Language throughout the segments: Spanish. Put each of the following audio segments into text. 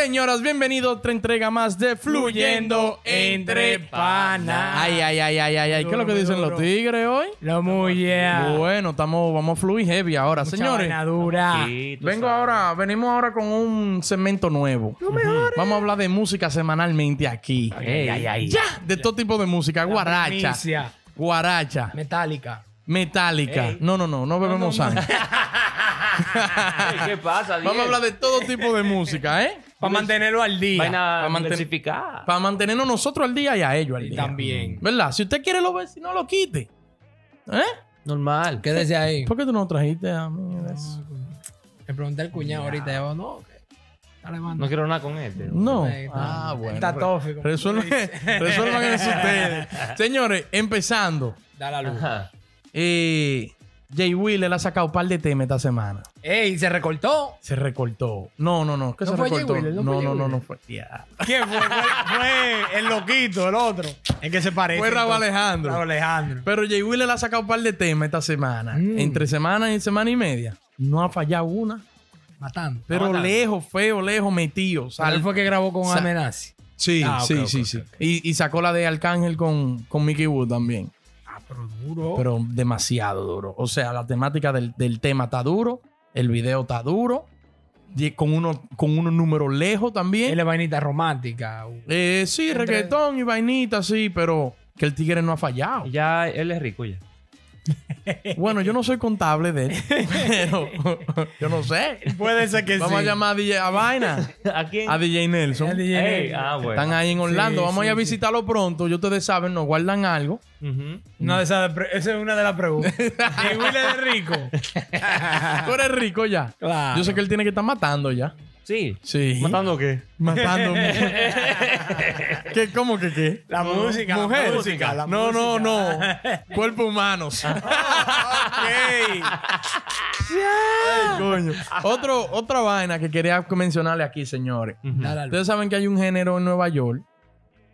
Señoras, bienvenidos a otra entrega más de Fluyendo Entre Panas. Ay, ay, ay, ay, ay, ay. ¿Qué es lo que dicen los tigres hoy? Lo muy yeah. Bueno, estamos, vamos a fluir heavy ahora, Mucha señores. vaina dura. Sí, tú Vengo sabes. ahora, venimos ahora con un segmento nuevo. Vamos a hablar de música semanalmente aquí. Ey, ay, ay. Ya, de todo tipo de música, guaracha, Primicia. guaracha, Metálica. metálica. Ey. No, no, no, no bebemos sangre. ¿Qué pasa, Vamos a hablar de todo tipo de música, ¿eh? Para mantenerlo al día. Vaina Pa' manten-. Para mantenernos nosotros al día y a ellos al Y día. también. ¿Verdad? Si usted quiere lo ver, si no lo quite. ¿Eh? Normal. Quédese ahí. ¿Por qué tú no trajiste a mí eso? Le pregunté al cuñado ahorita. Yo, no. No quiero nada con este. No. Ah, bueno. Está tófico. Resuelvan, resuelvan eso ustedes. Señores, empezando. Da la luz. Ajá. Eh, Jay Will le ha sacado un par de temas esta semana. Ey, se recortó. Se recortó. No, no, no. ¿Qué ¿No se fue Jay recortó? Wheeler? ¿No No, fue no, Jay no, no fue. Ya. ¿Quién fue? fue? Fue el loquito, el otro. Es que se parece. Fue Raúl. Alejandro. Raúl Alejandro. Pero Jay Will le ha sacado un par de temas esta semana. Mm. Entre semana y semana y media. No ha fallado una. Matando. Pero matando. lejos, feo, lejos, metido. Él fue que grabó con Amenazi. Sí, Ah, sí, sí, sí. y sacó la de Arcángel con, con Mickey Wood también. Pero duro. Pero demasiado duro. O sea, la temática del, del tema está duro. El video está duro. y Con, uno, con unos números lejos también. Él es vainita romántica. Eh, sí, Entre- reggaetón y vainita, sí, pero que el tigre no ha fallado. Ya él es rico ya. Bueno, yo no soy contable de él, pero yo no sé. Puede ser que Vamos sí. a llamar a DJ a Vaina, ¿A quién? a DJ Nelson. DJ ah, bueno. Están ahí en Orlando. Sí, Vamos a ir a sí, sí. visitarlo pronto. Y ustedes saben, nos guardan algo. Esas pre- esa es una de las preguntas. ¿Y Will es rico? Tú eres rico ya. Claro. Yo sé que él tiene que estar matando ya. Sí. Sí. ¿Matando qué? Matándome. ¿Qué, ¿Cómo que qué? La música, la Mujer. música, la no, no, música. no. Cuerpo humanos. Ok. Ay, coño. Otro, otra vaina que quería mencionarle aquí, señores. Ustedes saben que hay un género en Nueva York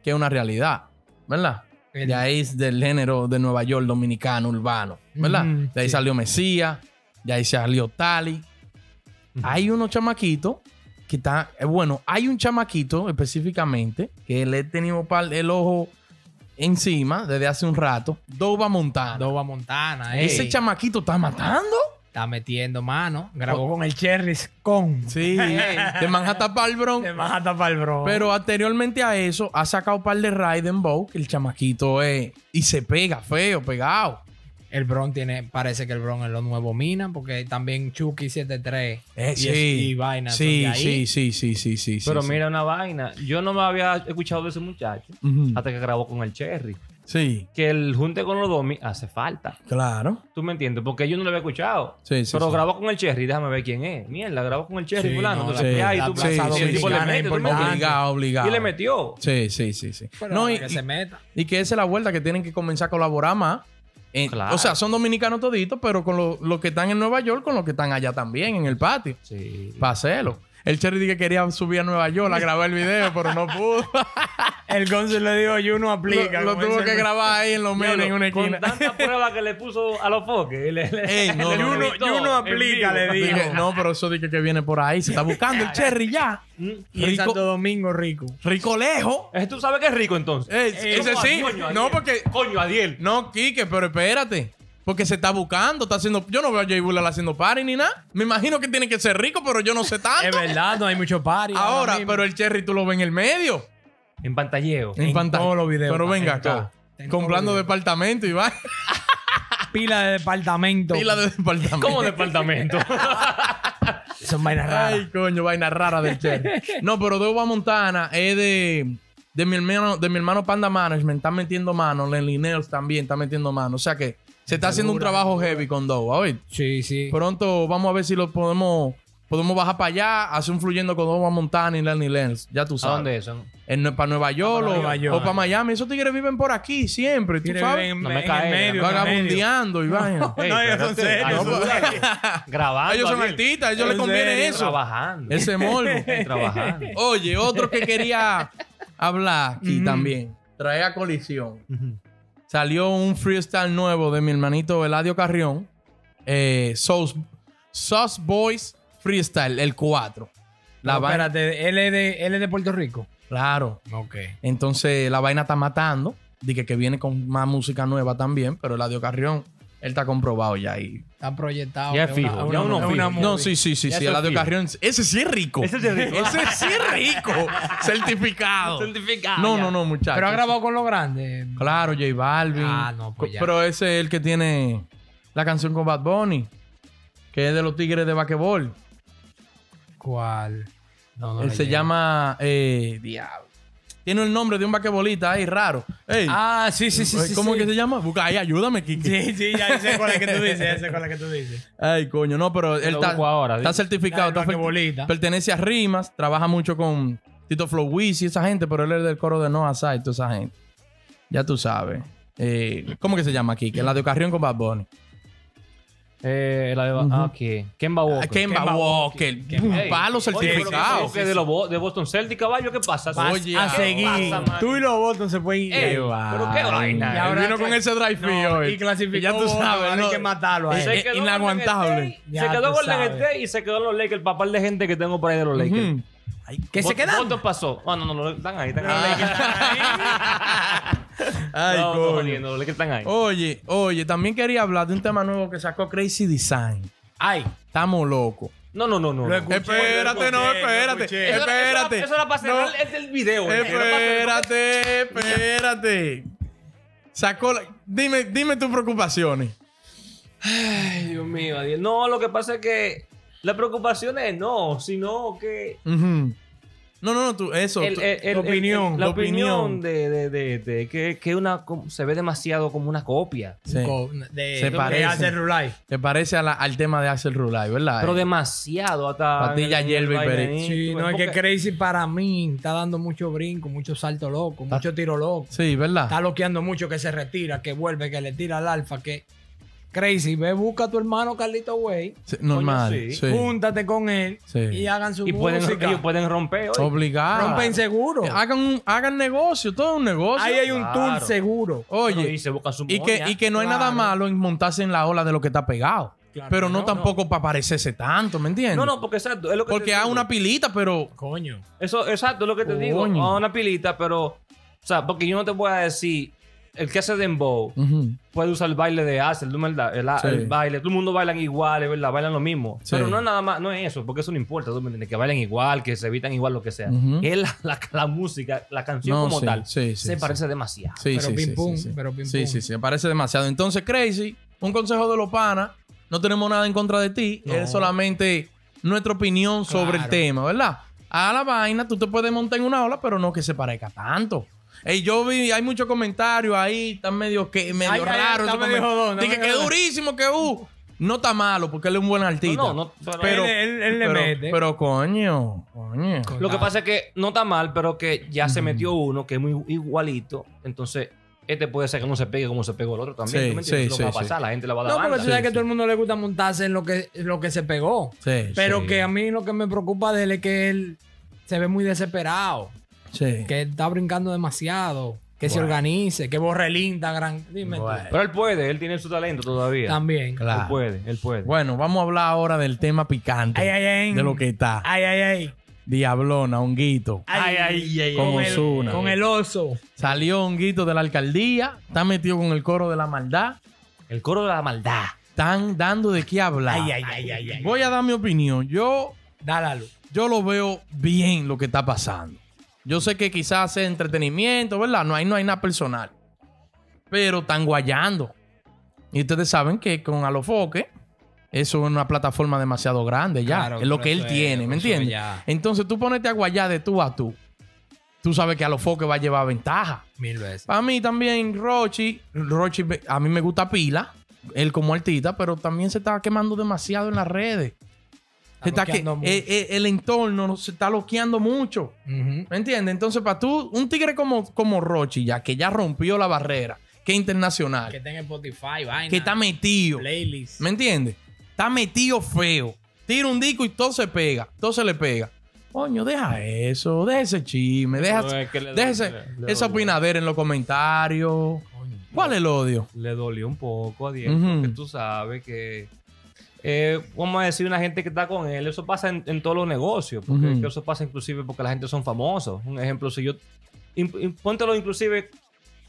que es una realidad, ¿verdad? El- De ahí es del género de Nueva York dominicano, urbano, ¿verdad? De ahí sí. salió Mesías, de ahí salió Tali. Hay unos chamaquitos que están, eh, bueno, hay un chamaquito específicamente que le he tenido el ojo encima desde hace un rato, Dova Montana. Dova Montana, ey. Ese chamaquito está matando. Está metiendo mano. Grabó con el Cherries con. Sí, de Manhattan para el Bronx. De Manhattan para el bro. Pero anteriormente a eso, ha sacado un par de Raiden Bow, que el chamaquito es. Y se pega feo, pegado. El Bron tiene, parece que el Bron es lo nuevo Mina, porque también Chucky 73 Eh, y, sí. es- y vaina. Sí, ahí. sí, sí, sí, sí, sí. Pero sí, mira una vaina. Yo no me había escuchado de ese muchacho sí. Hasta que grabó con el Cherry. Sí, Que el junte con los domi hace falta. claro. ¿Tú me entiendes? Porque yo no lo había escuchado. Sí, sí, Pero sí. grabó con el Cherry, déjame ver quién es. Mierda, grabó con el Cherry, Sí, fulano. no, sí, y tú el tipo le mete, me importante. entiendes. Obligado, obligado. Y le metió. Sí, sí, sí, sí. Pero No, y, que y- se meta. y que esa es la vuelta que tienen que comenzar a colaborar más. En- Claro. O sea, son dominicanos toditos, pero con los los que están en Nueva York, con los que están allá también, en el patio. Sí. Para hacerlo. El Cherry dije que quería subir a Nueva York a grabar el video, pero no pudo. El Gonzo le dijo, yo no aplica. lo tuvo dice que grabar ahí en los menes en una Con esquina. tanta prueba que le puso a los foques. le- le- Ey, no, le Yo no aplica, le digo. Dije, no, pero eso dije que viene por ahí. Se está buscando el Cherry ya. En Rico- Santo Domingo, rico. Rico lejos. Eh, ¿Tú sabes que es rico entonces? Ey, Eh, ese ¿cómo sí. coño, No, porque. Coño, Adiel. No, Quique, pero espérate. Porque se está buscando, está haciendo. Yo no veo a Jay Buller haciendo party ni nada. Me imagino que tiene que ser rico, pero yo no sé Es tanto. verdad, no hay mucho party. Ahora, pero el Cherry tú lo ves en el medio. En pantalleo. En, En pantalla. todos los videos, Pero venga acá. Comprando departamento y va. pila de departamento. Pila de departamento. ¿Cómo departamento? Son vainas raras. Ay, coño, vaina rara del Cherry. No, pero Dova Montana es de, de, mi hermano, de mi hermano Panda Management. Está metiendo mano. Lenny también está metiendo mano. O sea que se está haciendo un trabajo heavy con Dova. Oye, Sí, sí. pronto vamos a ver si lo podemos, podemos bajar para allá, hacer un fluyendo con Dova Montana y Lenny Nails. Ya tú ¿A sabes. dónde es eso? para Nueva York, para o, Nueva York. o para Miami. Esos tigres viven por aquí siempre. En, No me en cae, en. Vagabundeando y vaina. Ey, No, ellos son serios, son Grabando. Ellos son artistas, a ellos les En conviene serio. eso. Trabajando. Ese morbo. Trabajando. Oye, otro que quería hablar aquí también. Trae a colisión. Ujú. Salió un freestyle nuevo de mi hermanito Eladio Carrión. Eh, Sauce, Sauce Boys Freestyle, el 4. La No, vaina, espérate, él es, de, él es de Puerto Rico. claro. Ok. Entonces la vaina está matando. Dije que viene con más música nueva también, pero Eladio Carrión, él está comprobado ya ahí. Está proyectado. Ya es fijo, una- ya uno fijo. No, sí, sí, sí, Ya sí. es Eladio. Carrión, ese sí es rico. Ese sí es rico. Ese sí es rico. Certificado. Certificado. No, ya. no, no, muchachos. Pero ha grabado con los grandes. Claro, J Balvin. Ah, no, pues ya. Pero ese es el que tiene la canción con Bad Bunny, que es de los Tigres de Basquetbol. ¿Cuál? No, no Él se llega. llama. Eh, diablo. Tiene el nombre de un basquetbolista ahí raro. Ey, Ah, sí, sí, sí. sí ¿Cómo sí. que se llama? Busca ahí, ayúdame, Kike. Sí, sí, ya sé cuál es que tú dices. Ya sé cuál es que tú dices. Ay, coño, no, pero él está, ahora, está certificado. Está basquetbolista. pertenece a Rimas, trabaja mucho con Tito Flow y esa gente, pero él es del coro de Noah Side, toda esa gente. Ya tú sabes. Eh, ¿Cómo que se llama? Que la de Carrión con Bad Bunny. Eh, la de... Ah, ¿quién? Kemba Walker. Kemba Kemba Walker. Walker. Palo oye, certificado. que de, los Bo- de Boston Celtics, caballo, ¿qué pasa? Oye, a ¿qué seguir. pasa, man? Tú y los Boston se pueden ir. Ey, pero qué vaina. Y ahora vino con ese drive No, fee hoy. y clasificó Ya tú Boston, sabes, ahora no. hay que matarlo a él. eh, quedó inaguantable. Golden State, Ya se quedó tú Golden sabes. State y se quedó los Lakers. El papel de gente que tengo por ahí de los Lakers. Ujú. Ay, ¿Qué se Boston- quedan? Boston pasó. Ah, no, no, no, están ahí, están ahí. Ay, no, no, coño. jodiendo, los Lakers están ahí. Oye, oye, también quería hablar de un tema nuevo que sacó Crazy Design. Ay, Estamos locos. No, no, no, no. Lo no. escuché, Espérate, lo no, espérate. Espérate. Eso era para cerrar el del video. eh. Espérate, espérate. Sacó la- Dime, dime tus preocupaciones. Ay, Dios mío, Adiel. No, lo que pasa es que la preocupación es no, sino que. No, no, no, tú, eso. el- tu el- opinión, el- la tu opinión, opinión. de, de, de, de que, que una se ve demasiado como una copia. sí. de, Se de parece. Axel Rulay. Te parece a la- al tema de Axel Rulay, ¿verdad? Pero Eh, demasiado hasta. Patilla, hierba y bailarín, Sí, no, es que Crazy para mí está dando mucho brinco, mucho salto loco, mucho tiro loco. Sí, ¿verdad? Está loqueando mucho que se retira, que vuelve, que le tira al alfa, que Crazy, ve, busca a tu hermano Carlito Way, Sí, normal. sí. sí. júntate con él Sí. y hagan su Y pueden, música. ellos pueden romper. oye. Obligado. Rompen seguro. Hagan, un- hagan negocio, todo es un negocio. Ahí hay un Claro. tour seguro. Oye, Bueno, y se buscan su y que, y que no hay Claro. nada malo en montarse en la ola de lo que está pegado. Claro pero no, no, tampoco para parecerse tanto, ¿me entiendes? No, no, porque exacto. Es lo que Porque hay digo. una pilita, pero. Coño. Eso, exacto, es lo que te digo. Coño. A una pilita, pero. O sea, porque yo no te voy a decir. El que hace Dembow Ujú. puede usar el baile de Axel. El, Sí. el baile. Todo el mundo bailan igual, es verdad, bailan lo mismo. Sí. Pero no es nada más, no es eso, porque eso no importa, tú me entiendes, que bailen igual, que se evitan igual, lo que sea. Es la, la, la música, la canción No, como sí, tal, sí, sí, se sí. parece demasiado. Sí, Pero sí, pim sí, pum, sí, sí. pero pim Sí, pum. sí, sí, me parece demasiado. Entonces, Crazy, un consejo de los panas. No tenemos nada en contra de ti. No. Es solamente nuestra opinión sobre el tema, ¿verdad? A la vaina, tú te puedes montar en una ola, pero no que se parezca tanto. Ey, yo vi, hay muchos comentarios ahí, están medio, que, medio Ay, ay, está medio jodón, Dije que jodón. durísimo, que uh. No está malo, porque él es un buen artista. No, no, no, pero- pero, Él- él- él le pero, mete. pero coño, coño. Lo que pasa es que no está mal, pero que ya se metió uno que es muy igualito. Entonces, este puede ser que no se pegue como se pegó el otro también. Sí, ¿tú me entiendes? sí, Lo que va a sí, pasar, la gente le va a dar No, porque tú sabes Sí, que sí. todo el mundo le gusta montarse en lo que, lo que se pegó. Sí, Pero sí. que a mí lo que me preocupa de él es que él se ve muy desesperado. Sí. Que está brincando demasiado. Que se organice, que borre el Instagram. Dime tú. Pero él puede, él tiene su talento todavía. También. Claro. Él puede, él puede. Bueno, vamos a hablar ahora del tema picante. Ay, ay, ay. De lo que está. Ay, ay, ay. Diablona, honguito. Ay, ay, ay. Como Con el- Ozuna. Con el oso. Salió honguito de la alcaldía. Está metido con el coro de la maldad. El coro de la maldad. Están dando de qué hablar. Ay, ay, ay, ay, ay. Voy a dar mi opinión. Yo, Dale a luz. yo lo veo bien lo que está pasando. Yo sé que quizás es entretenimiento, ¿verdad? No hay, no hay nada personal. Pero están guayando. Y ustedes saben que con Alofoque, eso es una plataforma demasiado grande ya. Claro, es lo que él es- tiene, ¿me entiendes? ya. Entonces tú ponete a guayar de tú a tú. Tú sabes que Alofoque va a llevar ventaja. Mil veces. Para mí también Rochi, Rochi, a mí me gusta pila, él como artista, pero también se está quemando demasiado en las redes. Se está que, eh, eh, el entorno se está loqueando mucho. ¿Me entiendes? Entonces, para tú, un tigre como, como Rochi, ya que ya rompió la barrera, que es internacional, Que que, tenga Spotify, vaina. está metido, Playlist. ¿me entiendes? Está metido feo. Tira un disco y todo se pega, todo se le pega. Coño, deja eso, deja ese chisme, deja, No, es que le deja dolió, ese- le- le esa opinadera en los comentarios. ¿Cuál es el odio? Le dolió un poco a Diego, Ujú. porque tú sabes que eh, vamos a decir, una gente que está con él. Eso pasa en, en todos los negocios. Porque eso pasa inclusive porque la gente son famosos. Un ejemplo, si yo... in- in- póntelo inclusive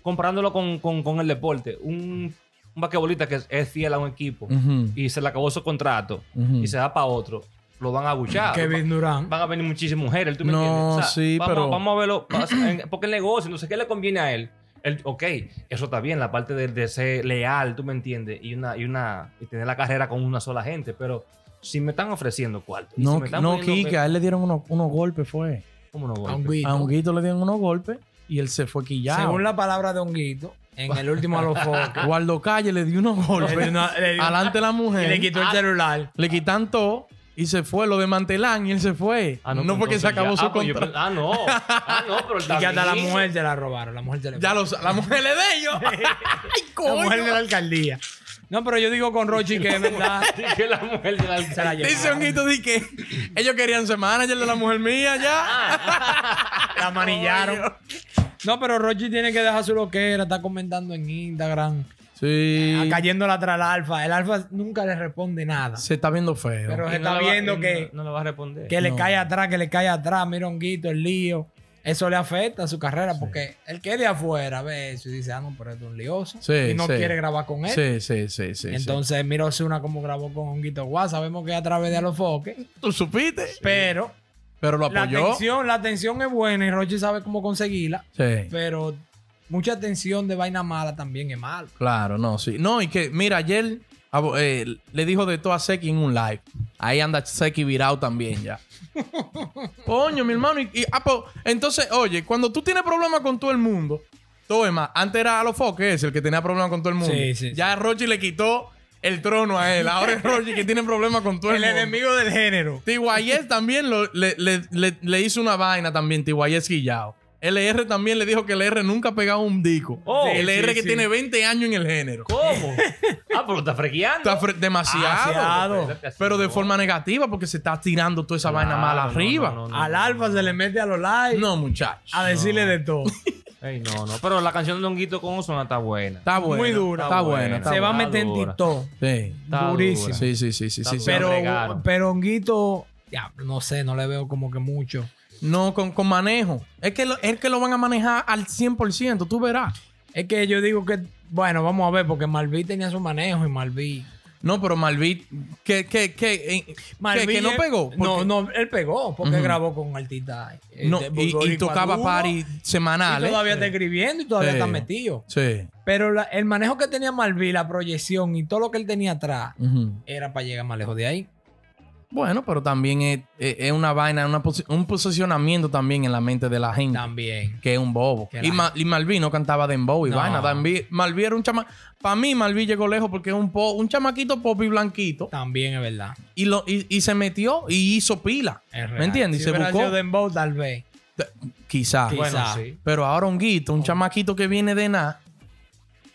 comparándolo con, con- con el deporte. Un, un basquetbolista que es, es fiel a un equipo y se le acabó su contrato y se da para otro, lo van a abuchar. Kevin Durant. Van a venir muchísimas mujeres, ¿tú me No, entiendes? sí, vamos, pero- Vamos a verlo, porque el negocio, entonces, ¿qué le conviene a él? Él, ok, eso está bien, la parte de, de ser leal, ¿tú me entiendes? Y una, y una, y tener la carrera con una sola gente, pero si me están ofreciendo cuarto. y si No, me están no, poniendo- Kike, a él le dieron unos, unos golpes, fue. ¿Cómo no, golpe? A Honguito. A Honguito le dieron unos golpes y él se fue quillado. Según la palabra de Honguito, en el último alofoque. Guardo Calle le dio unos golpes. Alante la y mujer. le quitó el celular. Le quitan todo y se fue. Lo desmantelan y él se fue. Ah, no pues porque se acabó ya- su ah, pues contrato. ah, no. Ah, no, pero Y que hasta la mujer se la robaron. La mujer se le Ya lo la mujer le de ellos. ¡Ay, La mujer de la alcaldía. No, pero yo digo con Rochi que es verdad. Dije la mujer de la Se la llevaron. Dice Honguito di que ellos querían ser manager de la mujer mía ya. La manillaron. No, pero Rochi tiene que dejar su loquera. Está comentando en Instagram. Sí. ah, Cayéndole atrás al alfa. El alfa nunca le responde nada. Se está viendo feo. Pero Y se no está va- viendo que, No, no le va a responder. que le No. cae atrás, que le cae atrás. Mira, Honguito, el lío. Eso le afecta a su carrera porque el que es de afuera ve eso y dice, ah, no, pero es un lioso. Sí, y no sí. quiere grabar con él. Sí, sí, sí, sí. Entonces, mira Osuna como grabó con Honguito Guá. Sabemos que es a través de Alofoque. Tú supiste. Pero Pero lo la apoyó. atención, la atención es buena y Rochi sabe cómo conseguirla. Sí. Pero mucha atención de vaina mala también es malo. Claro, no, sí. No, y que, mira, ayer abo- eh, le dijo de todo a Seki en un live. Ahí anda Seki virado también ya. Coño, mi hermano. Y, y- ah, entonces, oye, cuando tú tienes problemas con todo el mundo, todo es más. Antes era Alofoque ese el que tenía problemas con todo el mundo. Sí, sí, ya Rochi le quitó el trono a él. Ahora es Rochi que tiene problemas con todo el, El mundo. enemigo del género. Tiguayés también lo- le, le- le- le hizo una vaina también, Tiguayés Guillao. LR también le dijo que LR nunca ha pegado un disco. Oh, LR sí, que sí. tiene 20 años en el género. ¿Cómo? ah, pero está frequeando. Está fre- demasiado. Demasiado. Pero de forma negativa porque se está tirando toda esa vaina mala no, arriba. no, No, no, no. Al alfa se le mete a los likes muchachos. a decirle de todo. Ey, no, no. Pero la canción de Honguito con Ozuna está buena. Está buena. Muy dura. Está buena. Está se va a meter en. TikTok. Sí. Está durísimo. dura. Sí, sí, sí, sí, Está sí, sí. Pero, pero Honguito, ya, no sé, no le veo como que mucho. No, con, con manejo. Es que, lo, es que lo van a manejar al 100%, tú verás. Es que yo digo que, bueno, vamos a ver, porque Malví tenía su manejo y Malví. No, pero Malvit, que, que, que, eh, que, Malví que no pegó. No, porque- no, él pegó porque grabó con artistas. eh, no, de y, tocaba party Y semanales. todavía está escribiendo y todavía Sí. está metido. Sí. Pero la- el manejo que tenía Malví, la proyección y todo lo que él tenía atrás, era para llegar más lejos de ahí. Bueno, pero también es, una vaina, una un posicionamiento también en la mente de la gente. También. Que es un bobo. Y, Ma- y Malví no cantaba dembow y No. vaina. Malví, Malví era un chama... Para mí, Malví llegó lejos porque es un, po- un chamaquito pop y blanquito. También es verdad. Y, lo, y, y se metió y hizo pila. Es. ¿Me entiendes? Y se buscó. Dembow, tal vez. Quizás. Sí. Bueno, Quizá. sí. Pero ahora un guito, un chamaquito que viene de nada,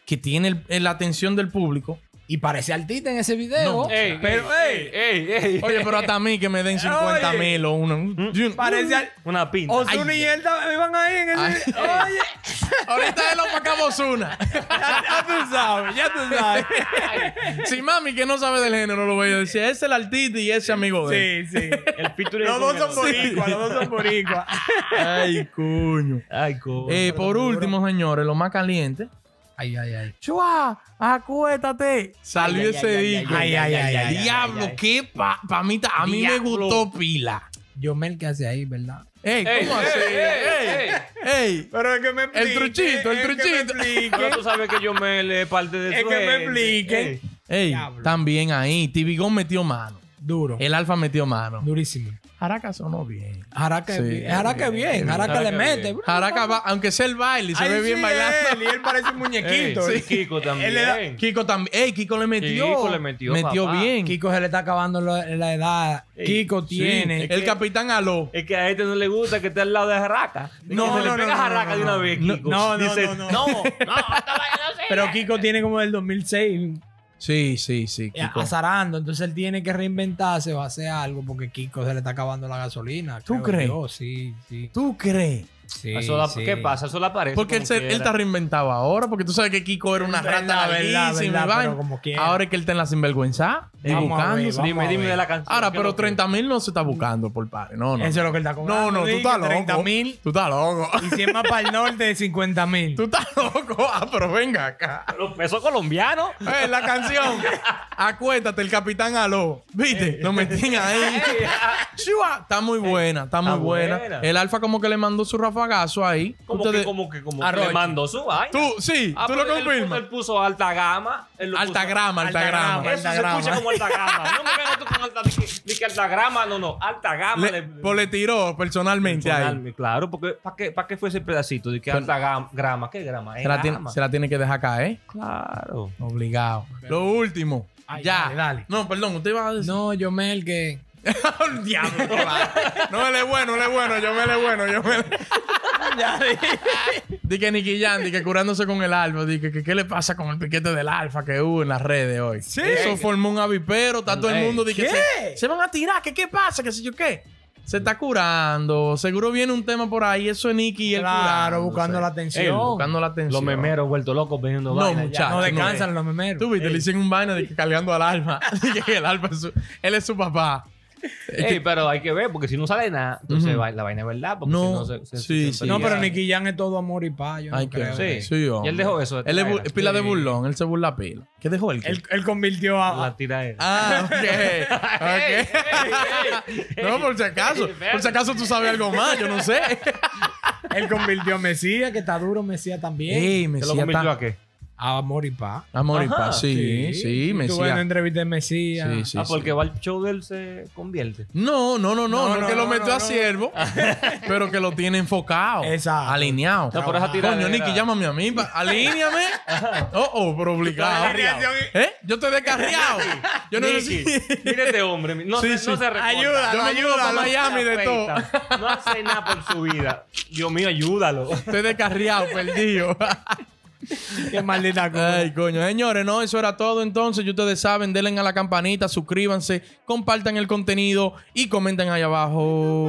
que tiene el- la atención del público. Y parece artista en ese video. No. Ey, pero, ey, ey, ey. Oye, pero hasta a mí que me den 50 Oye. mil o uno. Parece al- Una pinta. Ozuna y él iban ahí en Ay. ese. Oye, Ahorita es lo para Ozuna. ya, ya tú sabes, ya tú sabes. Si mami que no sabe del género lo voy a decir, ese es el artista y ese amigo de él. Sí, sí. El Los dos son boricuas, los dos son boricuas. Ay, coño. Ay, coño. Eh, por último, señores, lo más caliente. Ay, ay, ay. Chua, acuéstate. Salió ese disco. ay, ay, ay, ay, Diablo, qué pa, pa mí, ta- a mí me gustó pila. Yo me el que hace ahí, ¿verdad? Ey, ¿cómo así? ey, Ey, ey. ey. Pero es que me El truchito, el truchito. Pero tú sabes que yo me le parte de Es su que me gente. explique. Ey. También ahí. Tibigón metió mano. Duro. El Alfa metió mano. Durísimo. Jaraca sonó bien. Jaraca Sí. es bien. Jaraca es bien. Jaraca le es mete. bien. bro. Jaraca va, aunque sea el baile, se Ay, ve bien sí, bailando. Él, y él parece un muñequito. Ey, sí, Kiko también. Él le da- Kiko también. Ey, Kiko le metió. Kiko le metió, papá. bien. Kiko se le está acabando la, la edad. Ey, Kiko Sí, tiene. El capitán aló. Es que a este no le gusta que esté al lado de Jaraca. No, No, se no, le pega no, no, Jaraca no, de una vez, No, Kiko. no, no, Dice, no, no. no, no, Pero Kiko tiene como del 2006 Sí, sí, sí. eh, Kiko. azarando. Entonces él tiene que reinventarse o hacer algo porque Kiko se le está acabando la gasolina. ¿Tú creo crees? yo, sí, sí. ¿Tú crees? Sí, Eso la- sí. ¿Qué pasa? Eso le aparece. Porque él, se- él está reinventado ahora, porque tú sabes que Kiko era una Verdad, rata verdad, verdad, como quiera. Ahora es que él está en la sinvergüenza y vamos Dime, dime de la canción. Ahora, ¿qué pero es lo que- 30 mil no se está buscando por pares. No, no. Eso es lo que él está cobrando. No, no, tú estás loco. 30 mil. Tú estás loco. Y si es más para el norte, 50 mil. Tú estás loco. Ah, pero venga acá. Los pesos colombianos. Eh, la canción. Acuéstate, el capitán aló. ¿Viste? Lo metían ahí. Chua. Está muy buena, está muy buena. El Alfa como que le mandó su rafagazo ahí. Como Ustedes- que, como que, como que le mandó su vaina. Tú, sí, Ah, tú pero lo él confirmas. puso- Él puso alta gama. él lo Alta puso- grama, alta Alta grama. grama. Eso alta se escucha como alta gama. No me vengas tú con alta. Di que, alta grama, no, no. Alta gama. Le, pues le tiró personalmente ahí. Personal, Claro, porque ¿para qué, ¿para qué fue ese pedacito? De que Pero- alta gam- grama. ¿Qué grama? Es Se la, tiene, se la tiene que dejar caer. Claro. Obligado. Lo último. Ay, ya. dale, dale. No, perdón, usted iba a decir. No, yo me el que. El diablo. no, él es bueno, él es bueno. Yo me él es bueno. Yo me Di que Nicky Jam, di que curándose con el alfa. Di que, que qué le pasa con el piquete del alfa que hubo en las redes hoy. Eso formó un avipero. Está todo el mundo. Di que ¿qué? se, se van a tirar. que qué pasa? ¿Qué sé yo qué? Se está curando. Seguro viene un tema por ahí. Eso es Nicky y él Claro, buscando la Ey, atención. Buscando la atención. Los memeros vueltos locos veniendo No, vaina ya. muchacho. no descansan los memeros. Tú viste, le hicieron un vaina de que cargando al alfa. Dije que el alfa es su, él es su papá. Ey, pero hay que ver, porque si no sale nada, entonces va- la vaina es verdad. Porque No, si no se, se- sí, se- sí. No, pero. Nicky Jam es todo amor y paz. Yo no Ay, que creo. Sí. sí, hombre. Y él dejó eso Él es, bu- traer. es pila de burlón. Él se burla pila. ¿Qué dejó él? Él, él convirtió a. La tira él. Ah, ok. ok. no, por si acaso. Por si acaso tú sabes algo más. Yo no sé. él convirtió a Mesías, que está duro Mesías también. Ey, ¿Se lo Mesías convirtió está... a qué? A amor y paz. Amor y Ajá. paz. Sí, sí, Tuve una Mesías. entrevista de Mesías. Sí, sí, ah, sí. porque va el show de él se convierte. No, no, no, no. No, No, que lo metió no, a no. siervo, pero que lo tiene enfocado. Exacto. Alineado. No, por esa. Coño, Nicky, llámame a mí. pa- Alíñame. Oh, oh, pero obligado. ¿Eh? Yo estoy descarriado. Yo no Nicky, sé mira este hombre. No, Sí, se, sí. no se. Ayúdalo, Yo me mudo para. Miami de todo. No hace nada por su vida. Dios mío, ayúdalo. Estoy descarriado, perdido. Qué maldita cosa. Ay, coño. Señores, no, eso era todo entonces. Y ustedes saben, denle a la campanita, suscríbanse, compartan el contenido y comenten ahí abajo.